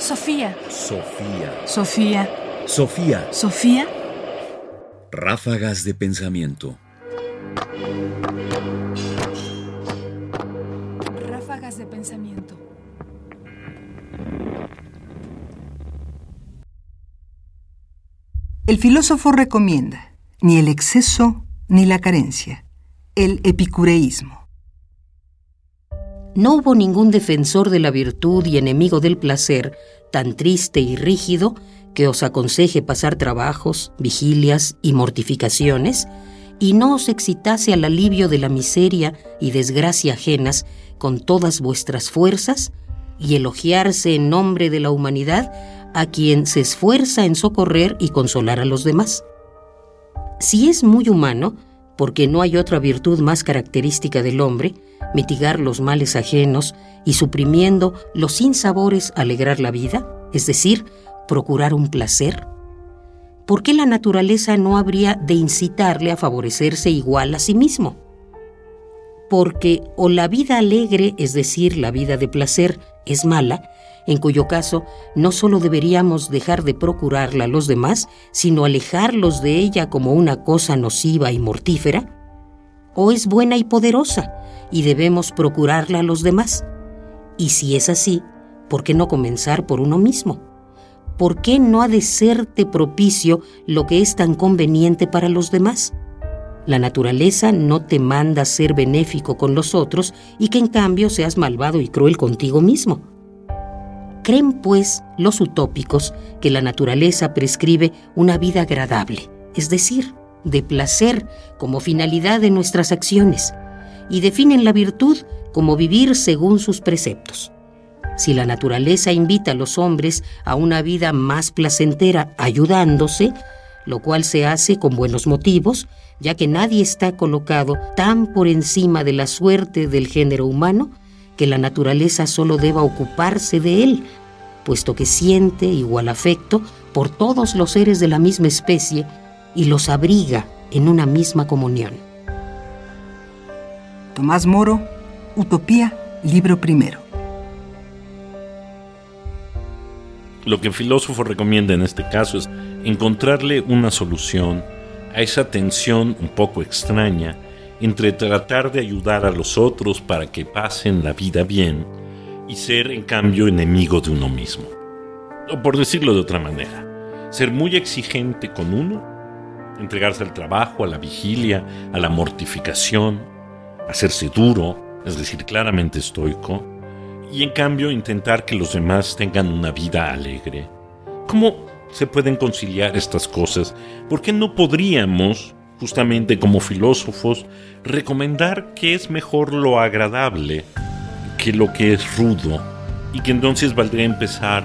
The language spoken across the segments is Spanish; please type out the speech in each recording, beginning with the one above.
Sofía. Sofía. Sofía. Sofía. Sofía. Ráfagas de pensamiento. Ráfagas de pensamiento. El filósofo recomienda ni el exceso ni la carencia, el epicureísmo. No hubo ningún defensor de la virtud y enemigo del placer tan triste y rígido que os aconseje pasar trabajos, vigilias y mortificaciones, y no os excitase al alivio de la miseria y desgracia ajenas con todas vuestras fuerzas, y elogiarse en nombre de la humanidad a quien se esfuerza en socorrer y consolar a los demás. Si es muy humano, porque no hay otra virtud más característica del hombre, mitigar los males ajenos y suprimiendo los sinsabores alegrar la vida, es decir, procurar un placer? ¿Por qué la naturaleza no habría de incitarle a favorecerse igual a sí mismo? Porque o la vida alegre, es decir, la vida de placer, es mala, en cuyo caso no solo deberíamos dejar de procurarla a los demás, sino alejarlos de ella como una cosa nociva y mortífera, o es buena y poderosa, y debemos procurarla a los demás. Y si es así, ¿por qué no comenzar por uno mismo? ¿Por qué no ha de serte propicio lo que es tan conveniente para los demás? La naturaleza no te manda ser benéfico con los otros y que en cambio seas malvado y cruel contigo mismo. Creen, pues, los utópicos que la naturaleza prescribe una vida agradable, es decir, de placer como finalidad de nuestras acciones, y definen la virtud como vivir según sus preceptos. Si la naturaleza invita a los hombres a una vida más placentera ayudándose, lo cual se hace con buenos motivos, ya que nadie está colocado tan por encima de la suerte del género humano que la naturaleza solo deba ocuparse de él, puesto que siente igual afecto por todos los seres de la misma especie y los abriga en una misma comunión. Tomás Moro, Utopía, libro primero. Lo que el filósofo recomienda en este caso es encontrarle una solución a esa tensión un poco extraña entre tratar de ayudar a los otros para que pasen la vida bien y ser en cambio enemigo de uno mismo. O por decirlo de otra manera, ser muy exigente con uno, entregarse al trabajo, a la vigilia, a la mortificación, hacerse duro, es decir, claramente estoico, y en cambio intentar que los demás tengan una vida alegre. ¿Cómo se pueden conciliar estas cosas? ¿Por qué no podríamos, justamente como filósofos, recomendar que es mejor lo agradable que lo que es rudo y que entonces valdría empezar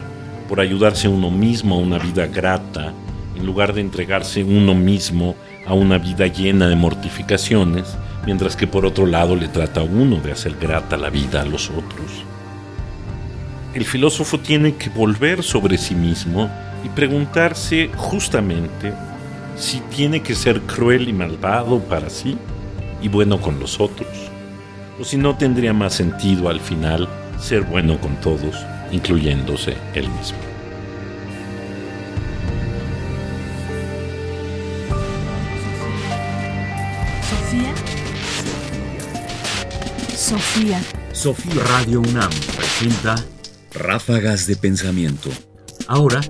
por ayudarse uno mismo a una vida grata en lugar de entregarse uno mismo a una vida llena de mortificaciones, mientras que por otro lado le trata uno de hacer grata la vida a los otros. El filósofo tiene que volver sobre sí mismo y preguntarse justamente si tiene que ser cruel y malvado para sí y bueno con los otros, o si no tendría más sentido al final ser bueno con todos, incluyéndose él mismo. Sofía. Sofía Radio UNAM presenta Ráfagas de Pensamiento. Ahora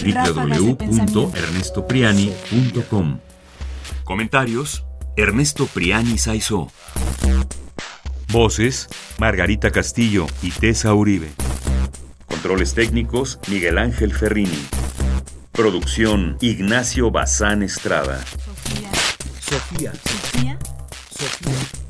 en www.ernestopriani.com. Comentarios: Ernesto Priani Saizó. Voces: Margarita Castillo y Tessa Uribe. Controles técnicos: Miguel Ángel Ferrini. Producción: Ignacio Bazán Estrada. Sofía. Sofía. Sofía. Sofía.